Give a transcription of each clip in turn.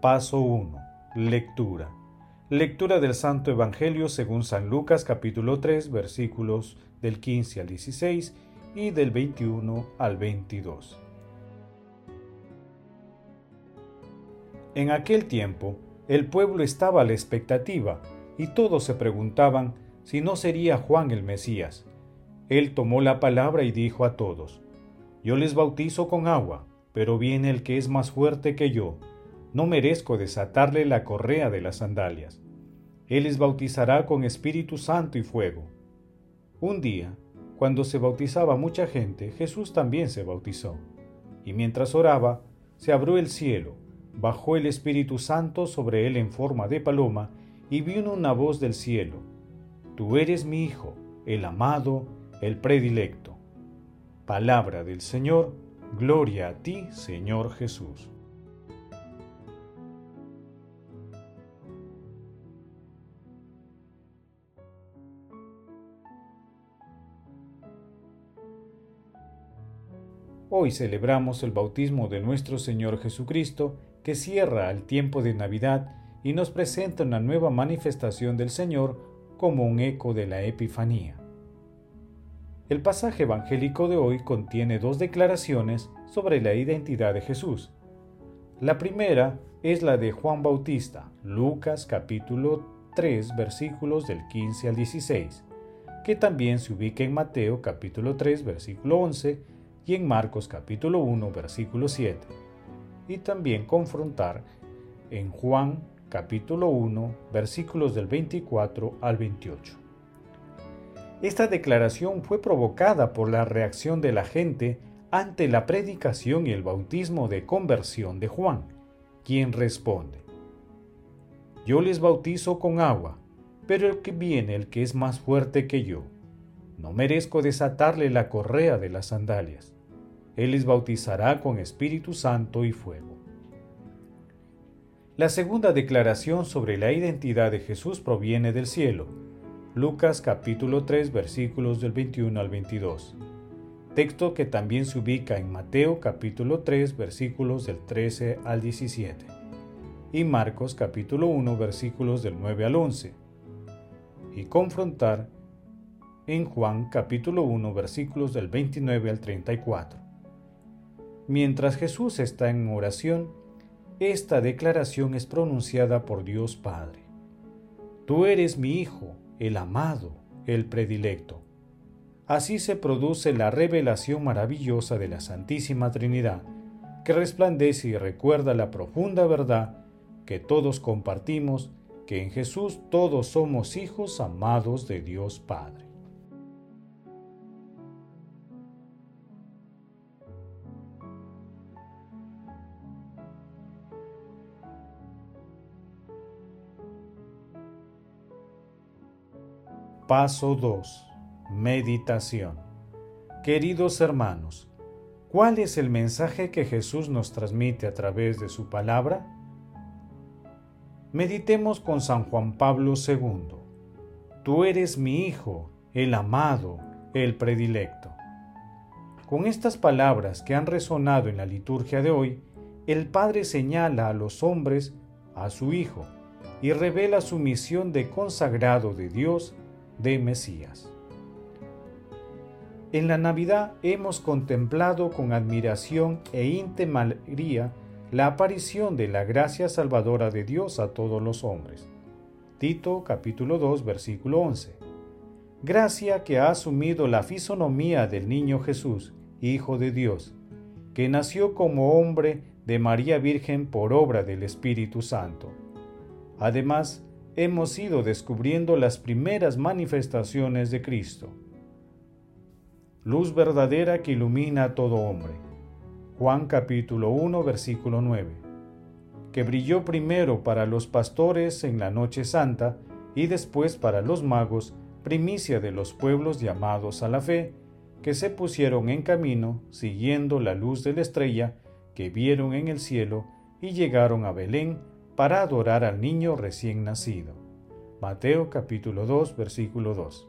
Paso 1. Lectura. Lectura del Santo Evangelio según San Lucas capítulo 3 versículos del 15 al 16 y del 21 al 22. En aquel tiempo, el pueblo estaba a la expectativa y todos se preguntaban si no sería Juan el Mesías. Él tomó la palabra y dijo a todos, Yo les bautizo con agua, pero viene el que es más fuerte que yo no merezco desatarle la correa de las sandalias. Él les bautizará con Espíritu Santo y fuego. Un día, cuando se bautizaba mucha gente, Jesús también se bautizó. Y mientras oraba, se abrió el cielo, bajó el Espíritu Santo sobre él en forma de paloma, y vino una voz del cielo. Tú eres mi Hijo, el amado, el predilecto. Palabra del Señor, gloria a ti, Señor Jesús. Hoy celebramos el bautismo de nuestro Señor Jesucristo, que cierra el tiempo de Navidad y nos presenta una nueva manifestación del Señor como un eco de la Epifanía. El pasaje evangélico de hoy contiene dos declaraciones sobre la identidad de Jesús. La primera es la de Juan Bautista, Lucas capítulo 3 versículos del 15 al 16, que también se ubica en Mateo capítulo 3 versículo 11 y en Marcos capítulo 1 versículo 7, y también confrontar en Juan capítulo 1 versículos del 24 al 28. Esta declaración fue provocada por la reacción de la gente ante la predicación y el bautismo de conversión de Juan, quien responde, Yo les bautizo con agua, pero el que viene el que es más fuerte que yo, no merezco desatarle la correa de las sandalias. Él les bautizará con Espíritu Santo y fuego. La segunda declaración sobre la identidad de Jesús proviene del cielo. Lucas capítulo 3 versículos del 21 al 22. Texto que también se ubica en Mateo capítulo 3 versículos del 13 al 17. Y Marcos capítulo 1 versículos del 9 al 11. Y confrontar en Juan capítulo 1 versículos del 29 al 34. Mientras Jesús está en oración, esta declaración es pronunciada por Dios Padre. Tú eres mi Hijo, el amado, el predilecto. Así se produce la revelación maravillosa de la Santísima Trinidad, que resplandece y recuerda la profunda verdad que todos compartimos, que en Jesús todos somos hijos amados de Dios Padre. Paso 2. Meditación. Queridos hermanos, ¿cuál es el mensaje que Jesús nos transmite a través de su palabra? Meditemos con San Juan Pablo II. Tú eres mi Hijo, el amado, el predilecto. Con estas palabras que han resonado en la liturgia de hoy, el Padre señala a los hombres a su Hijo y revela su misión de consagrado de Dios de Mesías. En la Navidad hemos contemplado con admiración e íntima alegría la aparición de la gracia salvadora de Dios a todos los hombres. Tito capítulo 2 versículo 11. Gracia que ha asumido la fisonomía del niño Jesús, Hijo de Dios, que nació como hombre de María Virgen por obra del Espíritu Santo. Además, hemos ido descubriendo las primeras manifestaciones de Cristo. Luz verdadera que ilumina a todo hombre. Juan capítulo 1 versículo 9. Que brilló primero para los pastores en la noche santa y después para los magos, primicia de los pueblos llamados a la fe, que se pusieron en camino siguiendo la luz de la estrella que vieron en el cielo y llegaron a Belén para adorar al niño recién nacido. Mateo capítulo 2 versículo 2.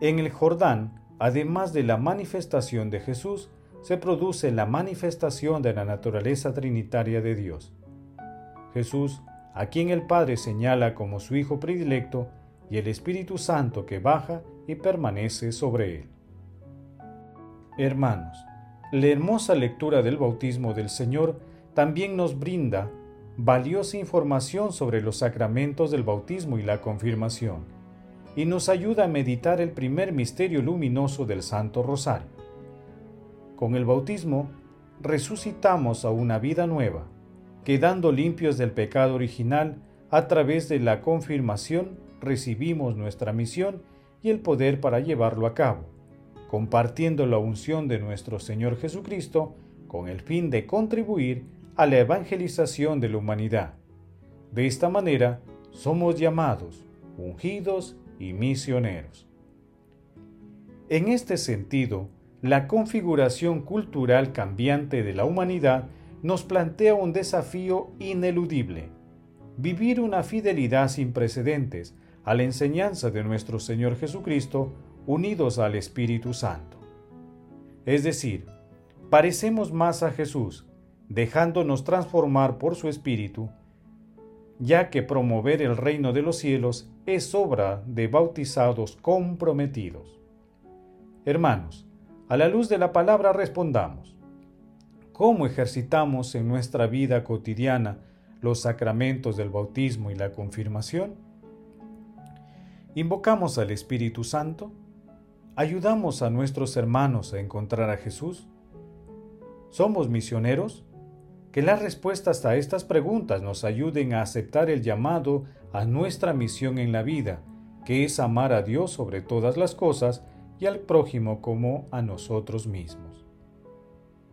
En el Jordán, además de la manifestación de Jesús, se produce la manifestación de la naturaleza trinitaria de Dios. Jesús, a quien el Padre señala como su Hijo predilecto, y el Espíritu Santo que baja y permanece sobre él. Hermanos, la hermosa lectura del bautismo del Señor también nos brinda valiosa información sobre los sacramentos del bautismo y la confirmación, y nos ayuda a meditar el primer misterio luminoso del Santo Rosario. Con el bautismo, resucitamos a una vida nueva, quedando limpios del pecado original a través de la confirmación recibimos nuestra misión y el poder para llevarlo a cabo, compartiendo la unción de nuestro Señor Jesucristo con el fin de contribuir a la evangelización de la humanidad. De esta manera, somos llamados, ungidos y misioneros. En este sentido, la configuración cultural cambiante de la humanidad nos plantea un desafío ineludible, vivir una fidelidad sin precedentes a la enseñanza de nuestro Señor Jesucristo unidos al Espíritu Santo. Es decir, parecemos más a Jesús, dejándonos transformar por su Espíritu, ya que promover el reino de los cielos es obra de bautizados comprometidos. Hermanos, a la luz de la palabra respondamos, ¿cómo ejercitamos en nuestra vida cotidiana los sacramentos del bautismo y la confirmación? ¿Invocamos al Espíritu Santo? ¿Ayudamos a nuestros hermanos a encontrar a Jesús? ¿Somos misioneros? Que las respuestas a estas preguntas nos ayuden a aceptar el llamado a nuestra misión en la vida, que es amar a Dios sobre todas las cosas y al prójimo como a nosotros mismos.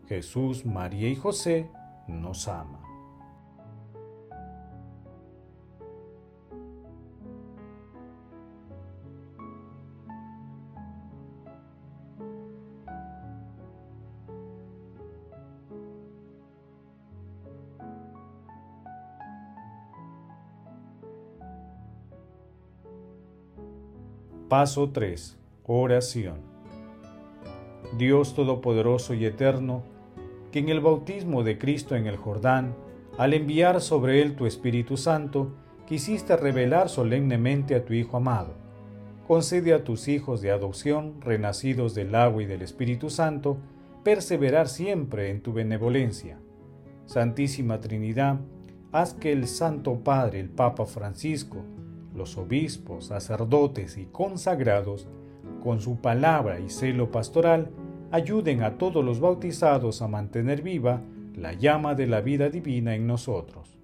Jesús, María y José nos ama. Paso 3. Oración. Dios Todopoderoso y Eterno, que en el bautismo de Cristo en el Jordán, al enviar sobre él tu Espíritu Santo, quisiste revelar solemnemente a tu Hijo amado. Concede a tus hijos de adopción, renacidos del agua y del Espíritu Santo, perseverar siempre en tu benevolencia. Santísima Trinidad, haz que el Santo Padre, el Papa Francisco, los obispos, sacerdotes y consagrados, con su palabra y celo pastoral, ayuden a todos los bautizados a mantener viva la llama de la vida divina en nosotros.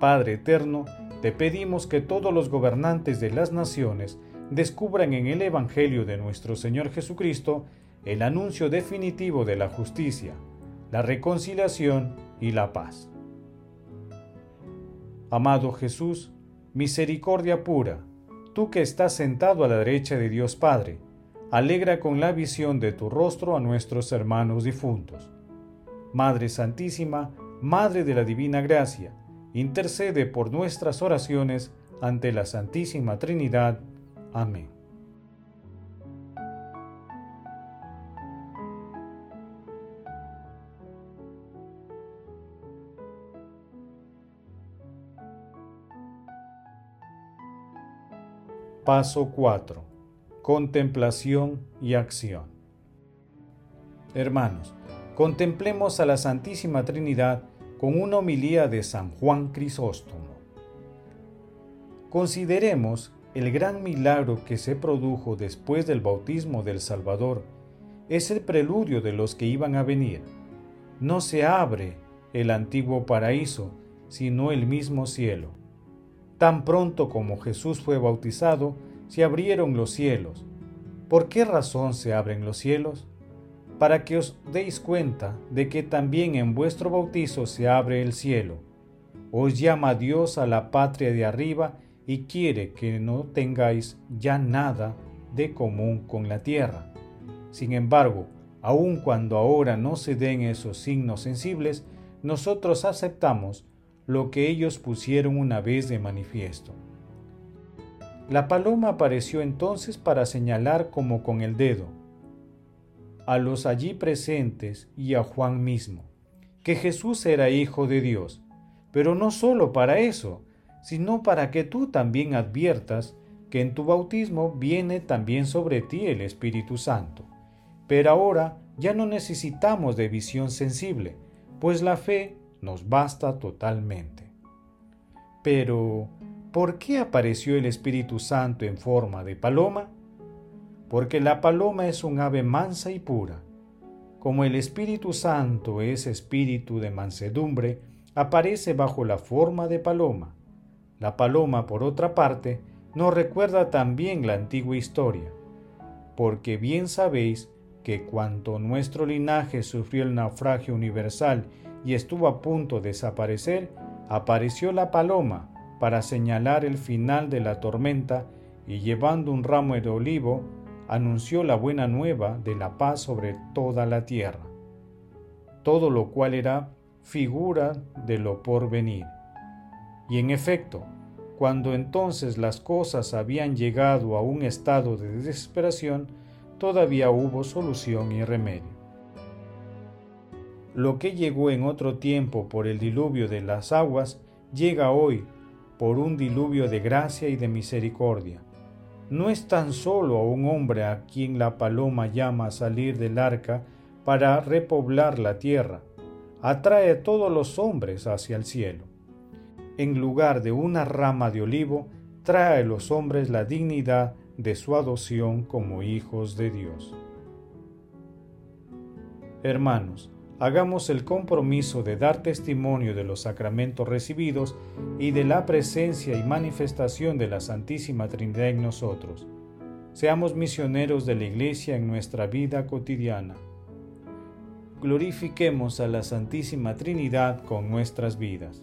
Padre eterno, te pedimos que todos los gobernantes de las naciones descubran en el Evangelio de nuestro Señor Jesucristo el anuncio definitivo de la justicia, la reconciliación y la paz. Amado Jesús, misericordia pura, tú que estás sentado a la derecha de Dios Padre, alegra con la visión de tu rostro a nuestros hermanos difuntos. Madre Santísima, Madre de la Divina Gracia, intercede por nuestras oraciones ante la Santísima Trinidad. Amén. Paso 4. Contemplación y acción. Hermanos, contemplemos a la Santísima Trinidad con una homilía de San Juan Crisóstomo. Consideremos el gran milagro que se produjo después del bautismo del Salvador es el preludio de los que iban a venir. No se abre el antiguo paraíso, sino el mismo cielo. Tan pronto como Jesús fue bautizado, se abrieron los cielos. ¿Por qué razón se abren los cielos? Para que os deis cuenta de que también en vuestro bautizo se abre el cielo. Os llama Dios a la patria de arriba y quiere que no tengáis ya nada de común con la tierra. Sin embargo, aun cuando ahora no se den esos signos sensibles, nosotros aceptamos lo que ellos pusieron una vez de manifiesto. La paloma apareció entonces para señalar como con el dedo a los allí presentes y a Juan mismo, que Jesús era hijo de Dios, pero no solo para eso, sino para que tú también adviertas que en tu bautismo viene también sobre ti el Espíritu Santo. Pero ahora ya no necesitamos de visión sensible, pues la fe nos basta totalmente. Pero, ¿por qué apareció el Espíritu Santo en forma de paloma? Porque la paloma es un ave mansa y pura. Como el Espíritu Santo es espíritu de mansedumbre, aparece bajo la forma de paloma. La paloma, por otra parte, nos recuerda también la antigua historia, porque bien sabéis que cuando nuestro linaje sufrió el naufragio universal y estuvo a punto de desaparecer, apareció la paloma para señalar el final de la tormenta y llevando un ramo de olivo, anunció la buena nueva de la paz sobre toda la tierra, todo lo cual era figura de lo por venir. Y en efecto, cuando entonces las cosas habían llegado a un estado de desesperación, todavía hubo solución y remedio. Lo que llegó en otro tiempo por el diluvio de las aguas, llega hoy por un diluvio de gracia y de misericordia. No es tan solo a un hombre a quien la paloma llama a salir del arca para repoblar la tierra, atrae a todos los hombres hacia el cielo. En lugar de una rama de olivo, trae a los hombres la dignidad de su adopción como hijos de Dios. Hermanos, hagamos el compromiso de dar testimonio de los sacramentos recibidos y de la presencia y manifestación de la Santísima Trinidad en nosotros. Seamos misioneros de la Iglesia en nuestra vida cotidiana. Glorifiquemos a la Santísima Trinidad con nuestras vidas.